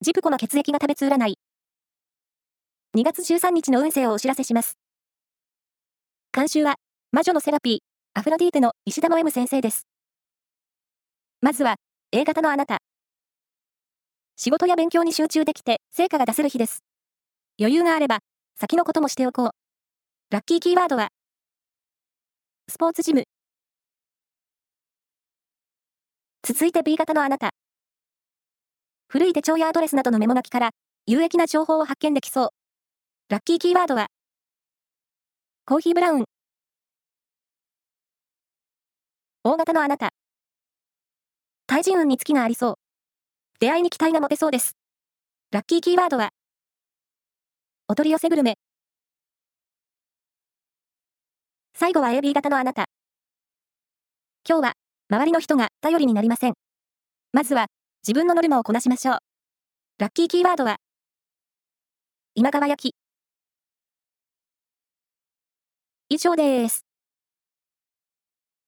ジプコの血液が食べつ占い。2月13日の運勢をお知らせします。監修は、魔女のセラピー、アフロディーテの石田の M 先生です。まずは、A 型のあなた。仕事や勉強に集中できて成果が出せる日です。余裕があれば、先のこともしておこう。ラッキーキーワードは、スポーツジム。続いて B 型のあなた。古い手帳やアドレスなどのメモ書きから有益な情報を発見できそう。ラッキーキーワードは、コーヒーブラウン。大型のあなた。対人運に月がありそう。出会いに期待が持てそうです。ラッキーキーワードは、お取り寄せグルメ。最後は AB 型のあなた。今日は、周りの人が頼りになりません。まずは、自分のノルマをこなしましょう。ラッキーキーワードは、今川焼き。以上です。